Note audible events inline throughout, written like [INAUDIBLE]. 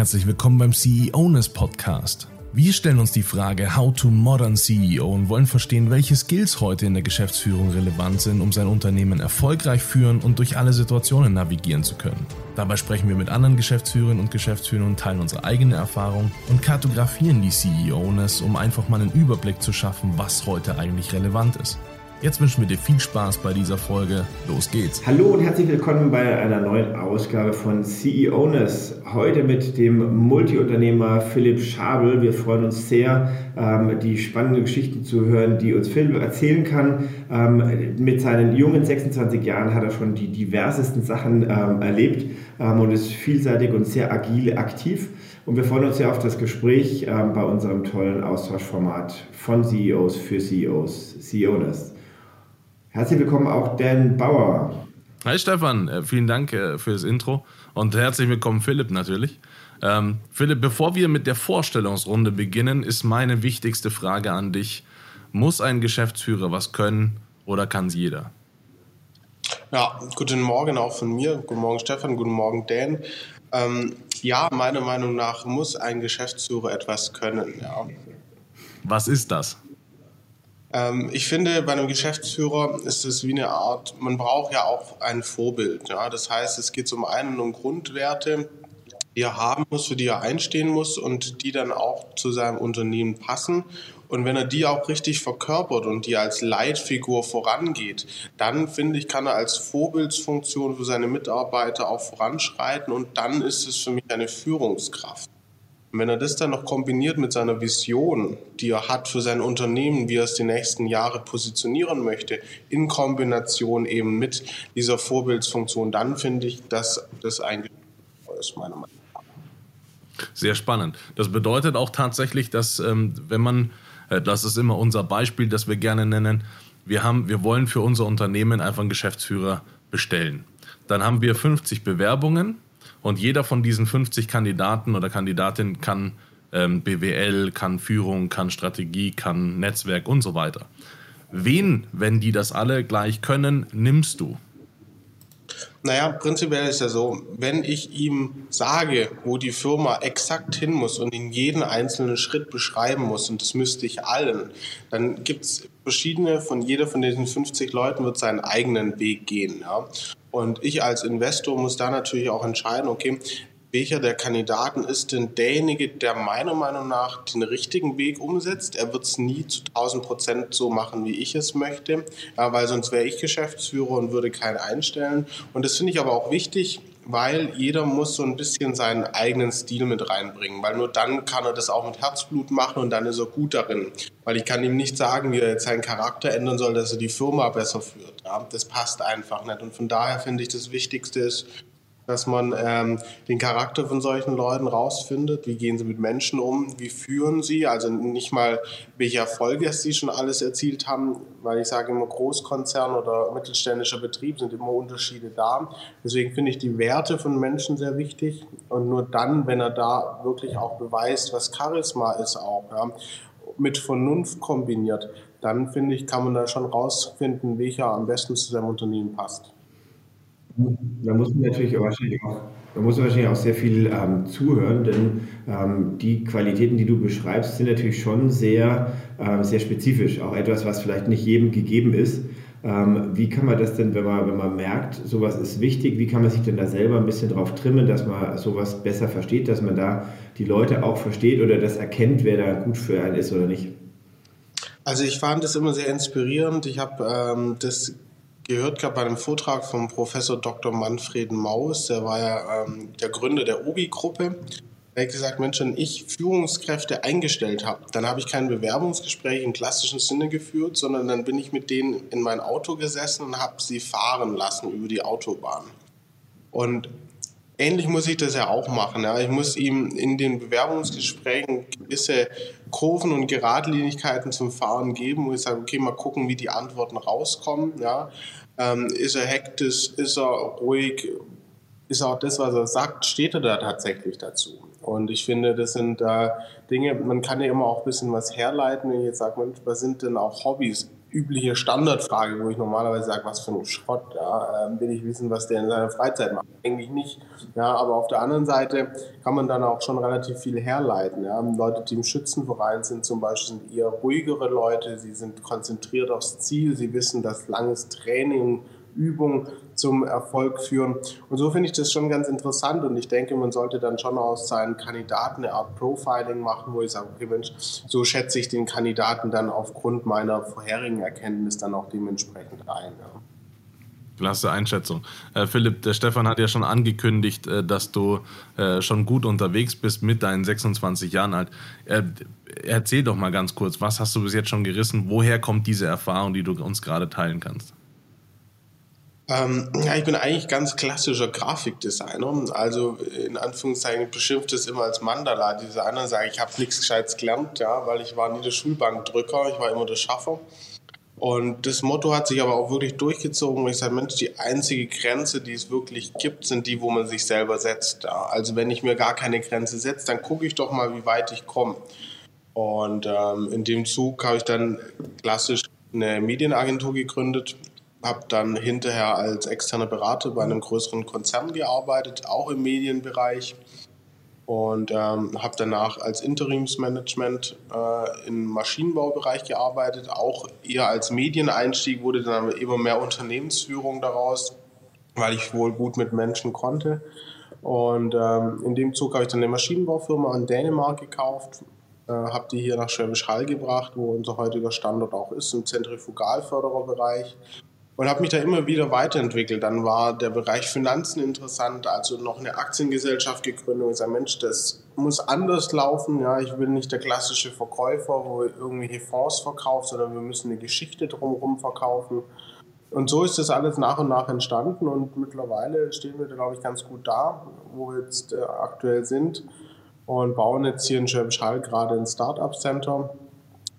Herzlich willkommen beim CEOness Podcast. Wir stellen uns die Frage How to Modern CEO und wollen verstehen, welche Skills heute in der Geschäftsführung relevant sind, um sein Unternehmen erfolgreich führen und durch alle Situationen navigieren zu können. Dabei sprechen wir mit anderen Geschäftsführerinnen und Geschäftsführern und teilen unsere eigene Erfahrung und kartografieren die CEOness, um einfach mal einen Überblick zu schaffen, was heute eigentlich relevant ist. Jetzt wünschen wir dir viel Spaß bei dieser Folge. Los geht's. Hallo und herzlich willkommen bei einer neuen Ausgabe von CEOness. Heute mit dem Multiunternehmer Philipp Schabel. Wir freuen uns sehr, ähm, die spannenden Geschichten zu hören, die uns Philipp erzählen kann. Ähm, mit seinen jungen 26 Jahren hat er schon die diversesten Sachen ähm, erlebt und ist vielseitig und sehr agil aktiv. Und wir freuen uns sehr auf das Gespräch bei unserem tollen Austauschformat von CEOs für CEOs, CEOness. Herzlich willkommen auch Dan Bauer. Hi Stefan, äh, vielen Dank äh, für das Intro und herzlich willkommen Philipp natürlich. Ähm, Philipp, bevor wir mit der Vorstellungsrunde beginnen, ist meine wichtigste Frage an dich. Muss ein Geschäftsführer was können oder kann es jeder? Ja, guten Morgen auch von mir. Guten Morgen Stefan, guten Morgen Dan. Ähm, ja, meiner Meinung nach muss ein Geschäftsführer etwas können. Ja. Was ist das? Ähm, ich finde, bei einem Geschäftsführer ist es wie eine Art, man braucht ja auch ein Vorbild. Ja? Das heißt, es geht zum einen um Grundwerte, die er haben muss, für die er einstehen muss und die dann auch zu seinem Unternehmen passen. Und wenn er die auch richtig verkörpert und die als Leitfigur vorangeht, dann finde ich, kann er als Vorbildsfunktion für seine Mitarbeiter auch voranschreiten und dann ist es für mich eine Führungskraft. Und wenn er das dann noch kombiniert mit seiner Vision, die er hat für sein Unternehmen, wie er es die nächsten Jahre positionieren möchte, in Kombination eben mit dieser Vorbildsfunktion, dann finde ich, dass das ein ist, meiner Meinung nach. Sehr spannend. Das bedeutet auch tatsächlich, dass ähm, wenn man, äh, das ist immer unser Beispiel, das wir gerne nennen, wir, haben, wir wollen für unser Unternehmen einfach einen Geschäftsführer bestellen. Dann haben wir 50 Bewerbungen und jeder von diesen 50 Kandidaten oder Kandidatinnen kann ähm, BWL, kann Führung, kann Strategie, kann Netzwerk und so weiter. Wen, wenn die das alle gleich können, nimmst du? Naja, prinzipiell ist ja so, wenn ich ihm sage, wo die Firma exakt hin muss und in jeden einzelnen Schritt beschreiben muss, und das müsste ich allen, dann gibt es verschiedene, von jeder von diesen 50 Leuten wird seinen eigenen Weg gehen. Ja? Und ich als Investor muss da natürlich auch entscheiden, okay, welcher der Kandidaten ist denn derjenige, der meiner Meinung nach den richtigen Weg umsetzt. Er wird es nie zu 1000 Prozent so machen, wie ich es möchte, weil sonst wäre ich Geschäftsführer und würde keinen einstellen. Und das finde ich aber auch wichtig, weil jeder muss so ein bisschen seinen eigenen Stil mit reinbringen, weil nur dann kann er das auch mit Herzblut machen und dann ist er gut darin. Weil ich kann ihm nicht sagen, wie er jetzt seinen Charakter ändern soll, dass er die Firma besser führt. Ja, das passt einfach nicht. Und von daher finde ich, das Wichtigste ist, dass man ähm, den Charakter von solchen Leuten rausfindet. Wie gehen sie mit Menschen um? Wie führen sie? Also nicht mal, welche Erfolge sie schon alles erzielt haben, weil ich sage immer, Großkonzern oder mittelständischer Betrieb sind immer Unterschiede da. Deswegen finde ich die Werte von Menschen sehr wichtig. Und nur dann, wenn er da wirklich auch beweist, was Charisma ist auch, ja, mit Vernunft kombiniert, dann finde ich, kann man da schon rausfinden, welcher am besten zu seinem Unternehmen passt. Da muss man natürlich wahrscheinlich auch, da muss man wahrscheinlich auch sehr viel ähm, zuhören, denn ähm, die Qualitäten, die du beschreibst, sind natürlich schon sehr, ähm, sehr spezifisch. Auch etwas, was vielleicht nicht jedem gegeben ist. Ähm, wie kann man das denn, wenn man, wenn man merkt, sowas ist wichtig, wie kann man sich denn da selber ein bisschen drauf trimmen, dass man sowas besser versteht, dass man da die Leute auch versteht oder das erkennt, wer da gut für einen ist oder nicht? Also ich fand das immer sehr inspirierend. Ich habe ähm, das gehört gehabt bei einem Vortrag vom Professor Dr. Manfred Maus, der war ja ähm, der Gründer der OBI-Gruppe. Er hat gesagt, Mensch, wenn ich Führungskräfte eingestellt habe, dann habe ich kein Bewerbungsgespräch im klassischen Sinne geführt, sondern dann bin ich mit denen in mein Auto gesessen und habe sie fahren lassen über die Autobahn. Und ähnlich muss ich das ja auch machen. Ja. Ich muss ihm in den Bewerbungsgesprächen gewisse Kurven und Geradlinigkeiten zum Fahren geben, wo ich sage, okay, mal gucken, wie die Antworten rauskommen. Ja. Ähm, ist er hektisch? Ist er ruhig? Ist auch das, was er sagt, steht er da tatsächlich dazu? Und ich finde, das sind äh, Dinge, man kann ja immer auch ein bisschen was herleiten, wenn ich jetzt sage, was sind denn auch Hobbys übliche Standardfrage, wo ich normalerweise sage, was für ein Schrott, ja, äh, will ich wissen, was der in seiner Freizeit macht. Eigentlich nicht. Ja, aber auf der anderen Seite kann man dann auch schon relativ viel herleiten. Ja. Leute, die im Schützenverein sind zum Beispiel, sind eher ruhigere Leute, sie sind konzentriert aufs Ziel, sie wissen, dass langes Training Übung zum Erfolg führen. Und so finde ich das schon ganz interessant und ich denke, man sollte dann schon aus seinen Kandidaten eine Art Profiling machen, wo ich sage, okay Mensch, so schätze ich den Kandidaten dann aufgrund meiner vorherigen Erkenntnis dann auch dementsprechend ein. Ja. Klasse Einschätzung. Äh, Philipp, der Stefan hat ja schon angekündigt, äh, dass du äh, schon gut unterwegs bist mit deinen 26 Jahren alt. Äh, erzähl doch mal ganz kurz, was hast du bis jetzt schon gerissen? Woher kommt diese Erfahrung, die du uns gerade teilen kannst? Ähm, ja, ich bin eigentlich ganz klassischer Grafikdesigner. Also in Anführungszeichen beschimpft es immer als Mandala-Designer. Sage ich, habe nichts Gescheites gelernt, ja, weil ich war nie der Schulbankdrücker, ich war immer der Schaffer. Und das Motto hat sich aber auch wirklich durchgezogen. Ich sage, Mensch, die einzige Grenze, die es wirklich gibt, sind die, wo man sich selber setzt. Ja. Also wenn ich mir gar keine Grenze setze, dann gucke ich doch mal, wie weit ich komme. Und ähm, in dem Zug habe ich dann klassisch eine Medienagentur gegründet, habe dann hinterher als externer Berater bei einem größeren Konzern gearbeitet, auch im Medienbereich. Und ähm, habe danach als Interimsmanagement äh, im Maschinenbaubereich gearbeitet, auch eher als Medieneinstieg wurde dann immer mehr Unternehmensführung daraus, weil ich wohl gut mit Menschen konnte. Und ähm, in dem Zug habe ich dann eine Maschinenbaufirma in Dänemark gekauft, äh, habe die hier nach Schwäbisch Hall gebracht, wo unser heutiger Standort auch ist, im Zentrifugalfördererbereich und habe mich da immer wieder weiterentwickelt. Dann war der Bereich Finanzen interessant, also noch eine Aktiengesellschaft gegründet und gesagt, Mensch, das muss anders laufen. Ja, ich will nicht der klassische Verkäufer, wo irgendwelche Fonds verkauft, sondern wir müssen eine Geschichte drumherum verkaufen. Und so ist das alles nach und nach entstanden und mittlerweile stehen wir, glaube ich, ganz gut da, wo wir jetzt äh, aktuell sind und bauen jetzt hier in Schwäbisch Hall gerade ein Startup Center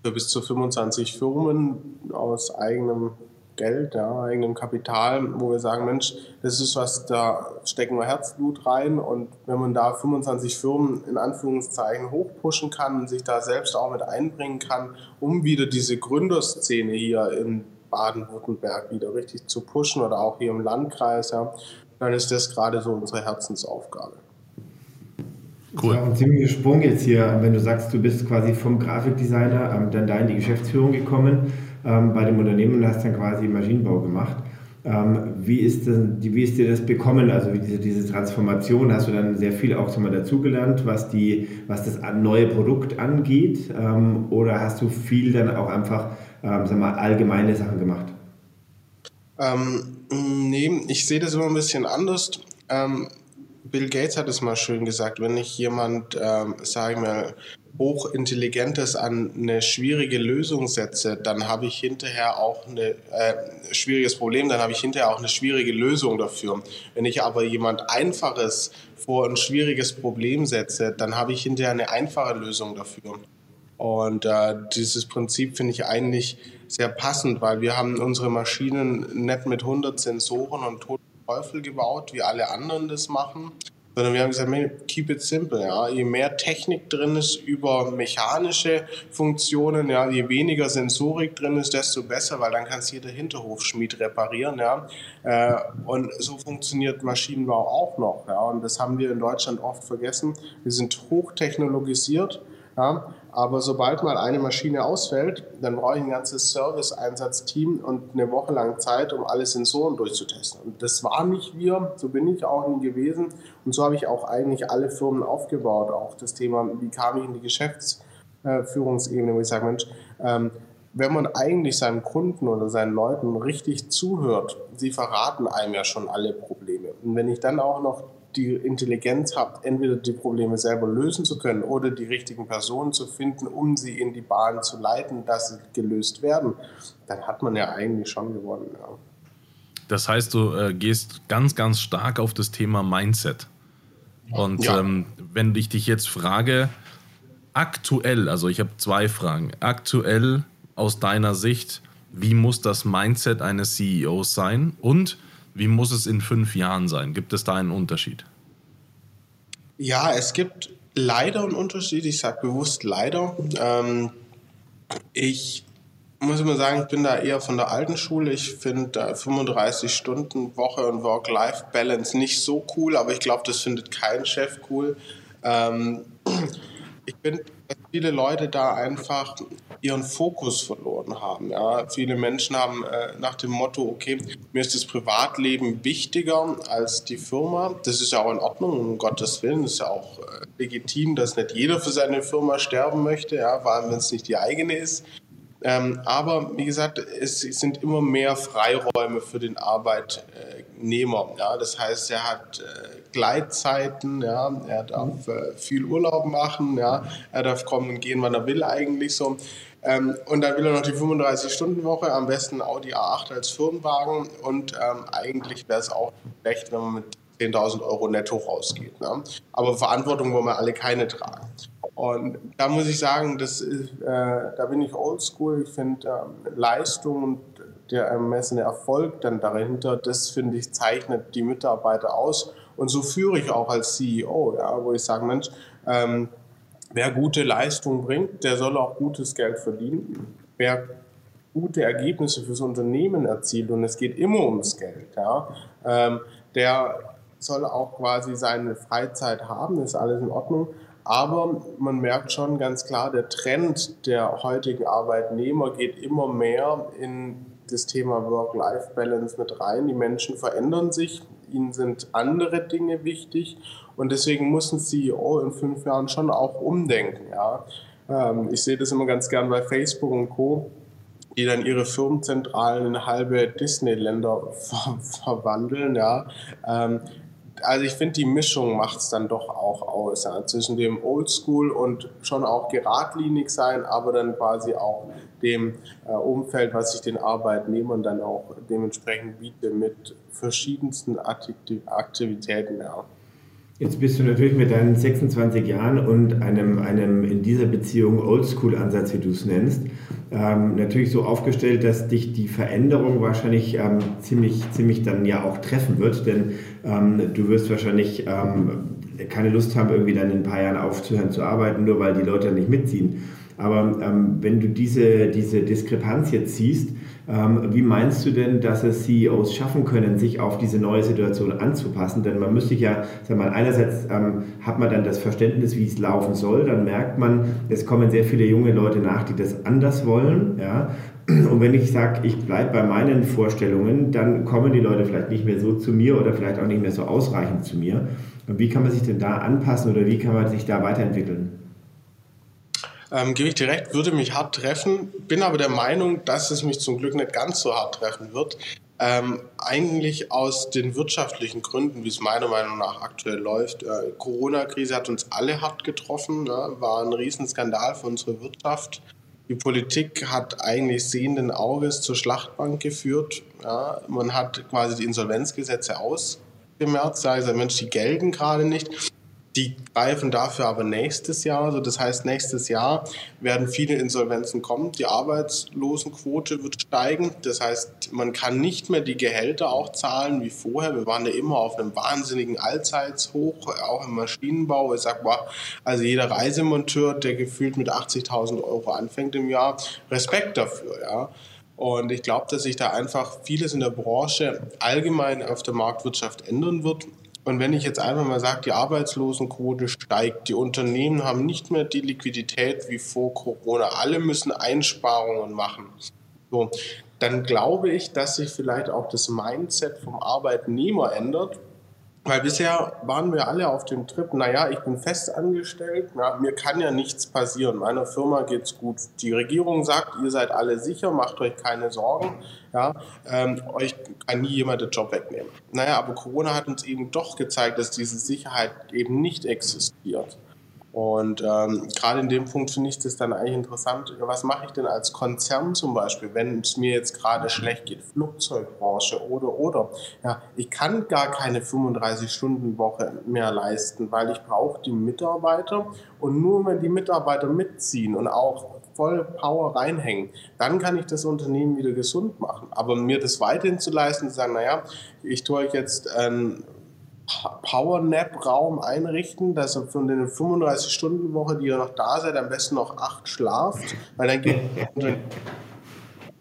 für bis zu 25 Firmen aus eigenem Geld, ja, eigenem Kapital, wo wir sagen, Mensch, das ist was, da stecken wir Herzblut rein und wenn man da 25 Firmen in Anführungszeichen hochpushen kann und sich da selbst auch mit einbringen kann, um wieder diese Gründerszene hier in Baden-Württemberg wieder richtig zu pushen oder auch hier im Landkreis, ja, dann ist das gerade so unsere Herzensaufgabe. Cool. Das auch ein ziemlicher Sprung jetzt hier, wenn du sagst, du bist quasi vom Grafikdesigner ähm, dann da in die Geschäftsführung gekommen ähm, bei dem Unternehmen und hast dann quasi Maschinenbau gemacht. Ähm, wie, ist denn, wie ist dir das bekommen? Also wie diese, diese Transformation, hast du dann sehr viel auch mal dazugelernt, was, was das neue Produkt angeht? Ähm, oder hast du viel dann auch einfach ähm, sag mal, allgemeine Sachen gemacht? Ähm, nee, ich sehe das immer ein bisschen anders. Ähm, Bill Gates hat es mal schön gesagt, wenn ich jemand, ähm, sagen wir, Hochintelligentes an eine schwierige Lösung setze, dann habe ich hinterher auch ein äh, schwieriges Problem, dann habe ich hinterher auch eine schwierige Lösung dafür. Wenn ich aber jemand Einfaches vor ein schwieriges Problem setze, dann habe ich hinterher eine einfache Lösung dafür. Und äh, dieses Prinzip finde ich eigentlich sehr passend, weil wir haben unsere Maschinen nicht mit 100 Sensoren und Teufel gebaut, wie alle anderen das machen, sondern wir haben gesagt, keep it simple. Ja. Je mehr Technik drin ist über mechanische Funktionen, ja, je weniger Sensorik drin ist, desto besser, weil dann kann es jeder Hinterhofschmied reparieren. Ja. Äh, und so funktioniert Maschinenbau auch noch. Ja. Und das haben wir in Deutschland oft vergessen. Wir sind hochtechnologisiert. Ja. Aber sobald mal eine Maschine ausfällt, dann brauche ich ein ganzes Service-Einsatzteam und eine Woche lang Zeit, um alle Sensoren durchzutesten. Und das war nicht wir, so bin ich auch nie gewesen. Und so habe ich auch eigentlich alle Firmen aufgebaut. Auch das Thema, wie kam ich in die Geschäftsführungsebene, wo ich sage, Mensch, ähm, wenn man eigentlich seinem Kunden oder seinen Leuten richtig zuhört, sie verraten einem ja schon alle Probleme. Und wenn ich dann auch noch die Intelligenz habt, entweder die Probleme selber lösen zu können oder die richtigen Personen zu finden, um sie in die Bahn zu leiten, dass sie gelöst werden, dann hat man ja eigentlich schon gewonnen. Ja. Das heißt, du äh, gehst ganz, ganz stark auf das Thema Mindset. Und ja. ähm, wenn ich dich jetzt frage, aktuell, also ich habe zwei Fragen, aktuell aus deiner Sicht, wie muss das Mindset eines CEOs sein? Und wie muss es in fünf Jahren sein? Gibt es da einen Unterschied? Ja, es gibt leider einen Unterschied. Ich sage bewusst leider. Ähm, ich muss mal sagen, ich bin da eher von der alten Schule. Ich finde 35 Stunden Woche und Work-Life-Balance nicht so cool, aber ich glaube, das findet kein Chef cool. Ähm, ich finde, dass viele Leute da einfach ihren Fokus verloren haben. Ja. Viele Menschen haben äh, nach dem Motto, okay, mir ist das Privatleben wichtiger als die Firma. Das ist ja auch in Ordnung, um Gottes Willen. Das ist ja auch äh, legitim, dass nicht jeder für seine Firma sterben möchte, ja, vor allem wenn es nicht die eigene ist. Ähm, aber wie gesagt, es sind immer mehr Freiräume für den Arbeitnehmer. Ja? Das heißt, er hat äh, Gleitzeiten, ja? er darf äh, viel Urlaub machen, ja? er darf kommen und gehen, wann er will eigentlich so. Ähm, und dann will er noch die 35-Stunden-Woche, am besten Audi A8 als Firmenwagen und ähm, eigentlich wäre es auch schlecht, wenn man mit 10.000 Euro netto rausgeht. Ne? Aber Verantwortung wollen wir alle keine tragen. Und da muss ich sagen, das ist, äh, da bin ich oldschool. Ich finde ähm, Leistung und der ermessene Erfolg dann dahinter, das finde ich zeichnet die Mitarbeiter aus. Und so führe ich auch als CEO, ja, wo ich sage, Mensch, ähm, wer gute Leistung bringt, der soll auch gutes Geld verdienen. Wer gute Ergebnisse fürs Unternehmen erzielt und es geht immer ums Geld, ja, ähm, der soll auch quasi seine Freizeit haben, ist alles in Ordnung. Aber man merkt schon ganz klar, der Trend der heutigen Arbeitnehmer geht immer mehr in das Thema Work-Life-Balance mit rein. Die Menschen verändern sich, ihnen sind andere Dinge wichtig und deswegen muss ein CEO in fünf Jahren schon auch umdenken. Ja. Ähm, ich sehe das immer ganz gern bei Facebook und Co die dann ihre Firmenzentralen in halbe Disneyländer [LAUGHS] ver verwandeln. Ja. Ähm, also ich finde, die Mischung macht es dann doch auch aus, ja, zwischen dem Oldschool und schon auch geradlinig sein, aber dann quasi auch dem äh, Umfeld, was ich den Arbeitnehmern dann auch dementsprechend biete mit verschiedensten Aktivitäten. Ja. Jetzt bist du natürlich mit deinen 26 Jahren und einem, einem in dieser Beziehung Oldschool-Ansatz, wie du es nennst, ähm, natürlich so aufgestellt, dass dich die Veränderung wahrscheinlich ähm, ziemlich, ziemlich dann ja auch treffen wird, denn ähm, du wirst wahrscheinlich ähm, keine Lust haben, irgendwie dann in ein paar Jahren aufzuhören zu arbeiten, nur weil die Leute nicht mitziehen. Aber ähm, wenn du diese, diese Diskrepanz jetzt siehst, ähm, wie meinst du denn, dass es CEOs schaffen können, sich auf diese neue Situation anzupassen? Denn man müsste ja, sag mal, einerseits ähm, hat man dann das Verständnis, wie es laufen soll, dann merkt man, es kommen sehr viele junge Leute nach, die das anders wollen. Ja? Und wenn ich sage, ich bleibe bei meinen Vorstellungen, dann kommen die Leute vielleicht nicht mehr so zu mir oder vielleicht auch nicht mehr so ausreichend zu mir. Und wie kann man sich denn da anpassen oder wie kann man sich da weiterentwickeln? Ähm, gebe ich direkt, würde mich hart treffen, bin aber der Meinung, dass es mich zum Glück nicht ganz so hart treffen wird. Ähm, eigentlich aus den wirtschaftlichen Gründen, wie es meiner Meinung nach aktuell läuft. Äh, Corona-Krise hat uns alle hart getroffen, ne? war ein Riesenskandal für unsere Wirtschaft. Die Politik hat eigentlich sehenden Auges zur Schlachtbank geführt. Ja? Man hat quasi die Insolvenzgesetze ausgemerzt, da gesagt, Mensch, die gelten gerade nicht. Die greifen dafür aber nächstes Jahr. Also das heißt, nächstes Jahr werden viele Insolvenzen kommen. Die Arbeitslosenquote wird steigen. Das heißt, man kann nicht mehr die Gehälter auch zahlen wie vorher. Wir waren ja immer auf einem wahnsinnigen Allzeitshoch, auch im Maschinenbau. Ich sag mal, also jeder Reisemonteur, der gefühlt mit 80.000 Euro anfängt im Jahr, Respekt dafür, ja. Und ich glaube, dass sich da einfach vieles in der Branche allgemein auf der Marktwirtschaft ändern wird. Und wenn ich jetzt einfach mal sage, die Arbeitslosenquote steigt, die Unternehmen haben nicht mehr die Liquidität wie vor Corona, alle müssen Einsparungen machen. So, dann glaube ich, dass sich vielleicht auch das Mindset vom Arbeitnehmer ändert weil bisher waren wir alle auf dem Trip, naja, ich bin fest angestellt, na, mir kann ja nichts passieren, meiner Firma geht's gut. Die Regierung sagt, ihr seid alle sicher, macht euch keine Sorgen, ja, ähm, euch kann nie jemand den Job wegnehmen. Naja, aber Corona hat uns eben doch gezeigt, dass diese Sicherheit eben nicht existiert. Und ähm, gerade in dem Punkt finde ich das dann eigentlich interessant. Was mache ich denn als Konzern zum Beispiel, wenn es mir jetzt gerade schlecht geht, Flugzeugbranche oder oder. Ja, ich kann gar keine 35-Stunden-Woche mehr leisten, weil ich brauche die Mitarbeiter und nur wenn die Mitarbeiter mitziehen und auch voll Power reinhängen, dann kann ich das Unternehmen wieder gesund machen. Aber mir das weiterhin zu leisten, zu sagen, naja, ich tue euch jetzt ein Power-Nap-Raum einrichten, dass ihr von den 35-Stunden-Woche, die ihr noch da seid, am besten noch acht schlaft, weil dann geht [LAUGHS]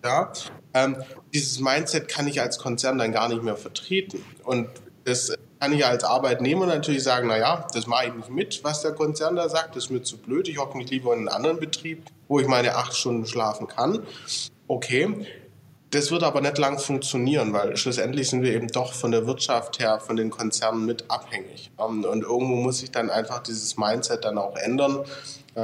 ja, ähm, dieses Mindset kann ich als Konzern dann gar nicht mehr vertreten. Und das kann ich als Arbeitnehmer natürlich sagen, naja, das mache ich nicht mit, was der Konzern da sagt, das ist mir zu blöd, ich hocke mich lieber in einen anderen Betrieb, wo ich meine acht Stunden schlafen kann. Okay, das wird aber nicht lang funktionieren, weil schlussendlich sind wir eben doch von der Wirtschaft her, von den Konzernen mit abhängig. Und irgendwo muss sich dann einfach dieses Mindset dann auch ändern.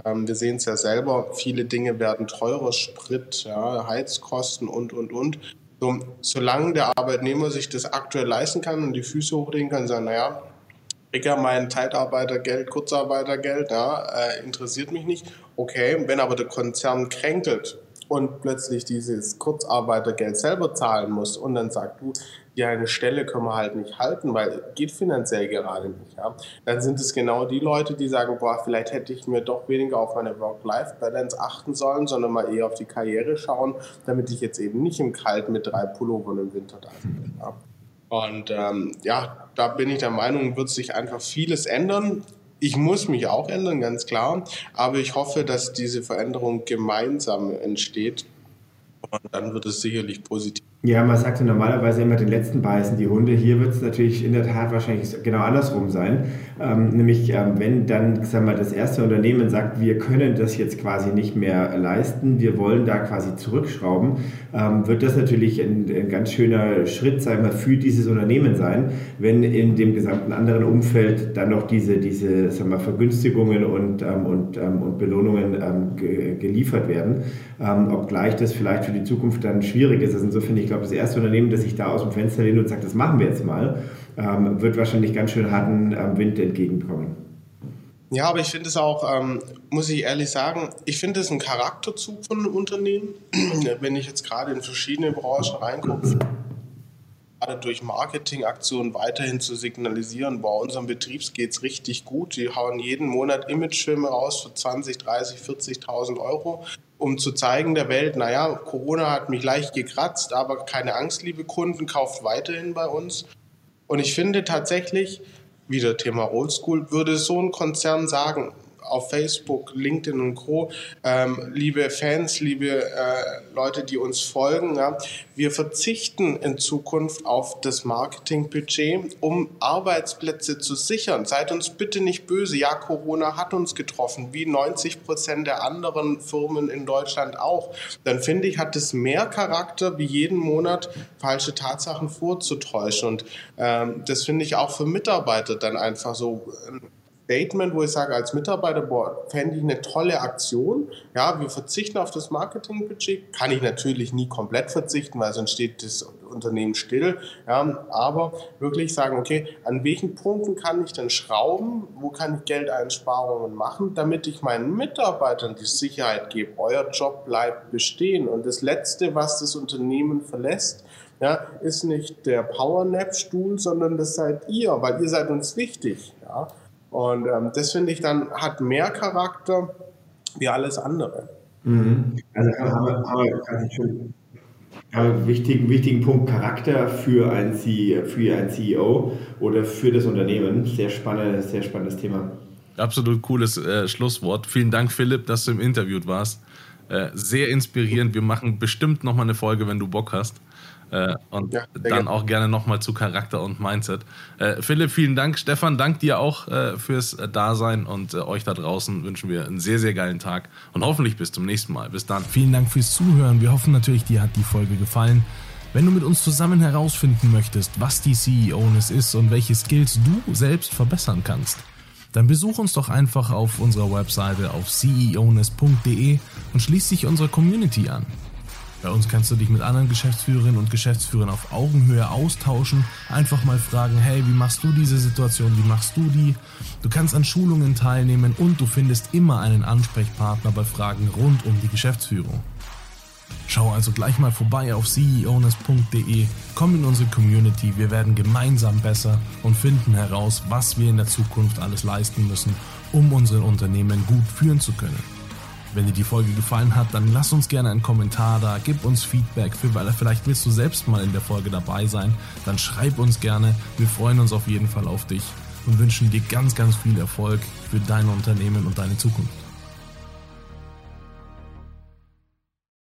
Ähm, wir sehen es ja selber, viele Dinge werden teurer, Sprit, ja, Heizkosten und, und, und. So, solange der Arbeitnehmer sich das aktuell leisten kann und die Füße hochlegen kann, sagen, naja, ich habe mein Zeitarbeitergeld, Kurzarbeitergeld, ja, äh, interessiert mich nicht. Okay, wenn aber der Konzern kränkelt und plötzlich dieses Kurzarbeitergeld selber zahlen muss und dann sagt du, ja, eine Stelle können wir halt nicht halten, weil geht finanziell gerade nicht. Ja? Dann sind es genau die Leute, die sagen, boah, vielleicht hätte ich mir doch weniger auf meine Work-Life-Balance achten sollen, sondern mal eher auf die Karriere schauen, damit ich jetzt eben nicht im Kalt mit drei Pullovern im Winter da bin. Ja? Und ähm, ja, da bin ich der Meinung, wird sich einfach vieles ändern. Ich muss mich auch ändern, ganz klar. Aber ich hoffe, dass diese Veränderung gemeinsam entsteht. Und dann wird es sicherlich positiv ja, man sagt ja normalerweise immer, den letzten beißen die Hunde. Hier wird es natürlich in der Tat wahrscheinlich genau andersrum sein. Ähm, nämlich, ähm, wenn dann sagen wir, das erste Unternehmen sagt, wir können das jetzt quasi nicht mehr leisten, wir wollen da quasi zurückschrauben, ähm, wird das natürlich ein, ein, ganz schöner Schritt sagen wir, für dieses Unternehmen sein, wenn in dem gesamten anderen Umfeld dann noch diese, diese sagen wir, Vergünstigungen und, ähm, und, ähm, und Belohnungen ähm, ge geliefert werden. Obgleich das vielleicht für die Zukunft dann schwierig ist. Also insofern, ich glaube, glaube, das erste Unternehmen, das sich da aus dem Fenster lehnt und sagt, das machen wir jetzt mal, ähm, wird wahrscheinlich ganz schön harten ähm, Wind entgegenkommen. Ja, aber ich finde es auch, ähm, muss ich ehrlich sagen, ich finde es ein Charakterzug von einem Unternehmen. [CLEARS THROAT] Wenn ich jetzt gerade in verschiedene Branchen reingucke, gerade durch Marketingaktionen weiterhin zu signalisieren, bei unserem Betriebs geht es richtig gut. Die hauen jeden Monat Imagefilme raus für 20, 30, 40.000 Euro um zu zeigen der Welt, naja, Corona hat mich leicht gekratzt, aber keine Angst, liebe Kunden, kauft weiterhin bei uns. Und ich finde tatsächlich, wieder Thema Oldschool, würde so ein Konzern sagen, auf Facebook, LinkedIn und Co. Ähm, liebe Fans, liebe äh, Leute, die uns folgen, ja, wir verzichten in Zukunft auf das Marketingbudget, um Arbeitsplätze zu sichern. Seid uns bitte nicht böse. Ja, Corona hat uns getroffen, wie 90 Prozent der anderen Firmen in Deutschland auch. Dann finde ich, hat es mehr Charakter, wie jeden Monat falsche Tatsachen vorzutäuschen. Und ähm, das finde ich auch für Mitarbeiter dann einfach so Statement, wo ich sage, als Mitarbeiter, boah, fände ich eine tolle Aktion. Ja, wir verzichten auf das Marketingbudget. Kann ich natürlich nie komplett verzichten, weil sonst steht das Unternehmen still. Ja, aber wirklich sagen, okay, an welchen Punkten kann ich denn schrauben? Wo kann ich Geldeinsparungen machen, damit ich meinen Mitarbeitern die Sicherheit gebe? Euer Job bleibt bestehen. Und das Letzte, was das Unternehmen verlässt, ja, ist nicht der Powernap-Stuhl, sondern das seid ihr, weil ihr seid uns wichtig. Ja. Und ähm, das finde ich dann hat mehr Charakter wie alles andere. Mhm. Also haben wir, haben wir also schon einen wichtigen, wichtigen Punkt Charakter für ein, für ein CEO oder für das Unternehmen. Sehr spannendes, sehr spannendes Thema. Absolut cooles äh, Schlusswort. Vielen Dank, Philipp, dass du im Interview warst. Äh, sehr inspirierend. Wir machen bestimmt nochmal eine Folge, wenn du Bock hast. Äh, und ja, dann gerne. auch gerne nochmal zu Charakter und Mindset. Äh, Philipp, vielen Dank. Stefan, dank dir auch äh, fürs Dasein und äh, euch da draußen wünschen wir einen sehr, sehr geilen Tag und hoffentlich bis zum nächsten Mal. Bis dann. Vielen Dank fürs Zuhören. Wir hoffen natürlich, dir hat die Folge gefallen. Wenn du mit uns zusammen herausfinden möchtest, was die CEO-Ness ist und welche Skills du selbst verbessern kannst, dann besuch uns doch einfach auf unserer Webseite auf ceoness.de und schließ dich unserer Community an. Bei uns kannst du dich mit anderen Geschäftsführerinnen und Geschäftsführern auf Augenhöhe austauschen, einfach mal fragen, hey, wie machst du diese Situation, wie machst du die? Du kannst an Schulungen teilnehmen und du findest immer einen Ansprechpartner bei Fragen rund um die Geschäftsführung. Schau also gleich mal vorbei auf ceowness.de, komm in unsere Community, wir werden gemeinsam besser und finden heraus, was wir in der Zukunft alles leisten müssen, um unsere Unternehmen gut führen zu können. Wenn dir die Folge gefallen hat, dann lass uns gerne einen Kommentar da, gib uns Feedback, für, weil vielleicht willst du selbst mal in der Folge dabei sein, dann schreib uns gerne. Wir freuen uns auf jeden Fall auf dich und wünschen dir ganz, ganz viel Erfolg für dein Unternehmen und deine Zukunft.